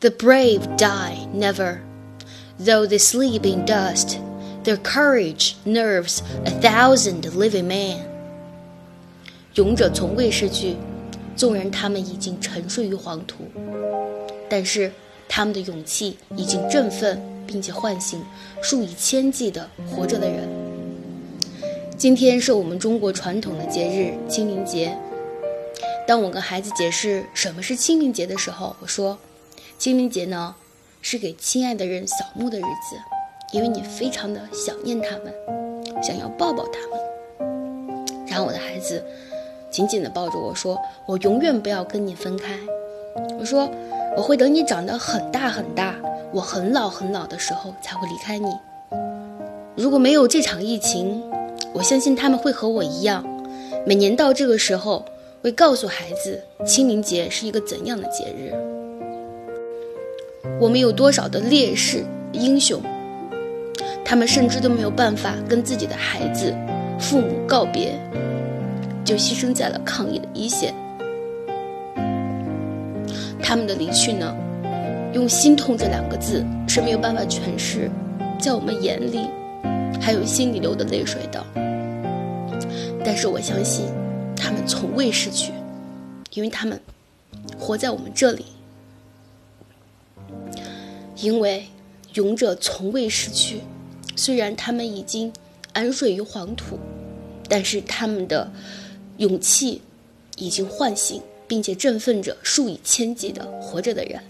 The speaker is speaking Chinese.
The brave die never, though they sleep in dust. Their courage nerves a thousand living men. 勇者从未失去，纵然他们已经沉睡于黄土，但是他们的勇气已经振奋并且唤醒数以千计的活着的人。今天是我们中国传统的节日清明节。当我跟孩子解释什么是清明节的时候，我说。清明节呢，是给亲爱的人扫墓的日子，因为你非常的想念他们，想要抱抱他们。然后我的孩子紧紧地抱着我说：“我永远不要跟你分开。”我说：“我会等你长得很大很大，我很老很老的时候才会离开你。如果没有这场疫情，我相信他们会和我一样，每年到这个时候会告诉孩子清明节是一个怎样的节日。”我们有多少的烈士英雄，他们甚至都没有办法跟自己的孩子、父母告别，就牺牲在了抗疫的一线。他们的离去呢，用“心痛”这两个字是没有办法诠释，在我们眼里还有心里流的泪水的。但是我相信，他们从未失去，因为他们活在我们这里。因为勇者从未失去，虽然他们已经安睡于黄土，但是他们的勇气已经唤醒，并且振奋着数以千计的活着的人。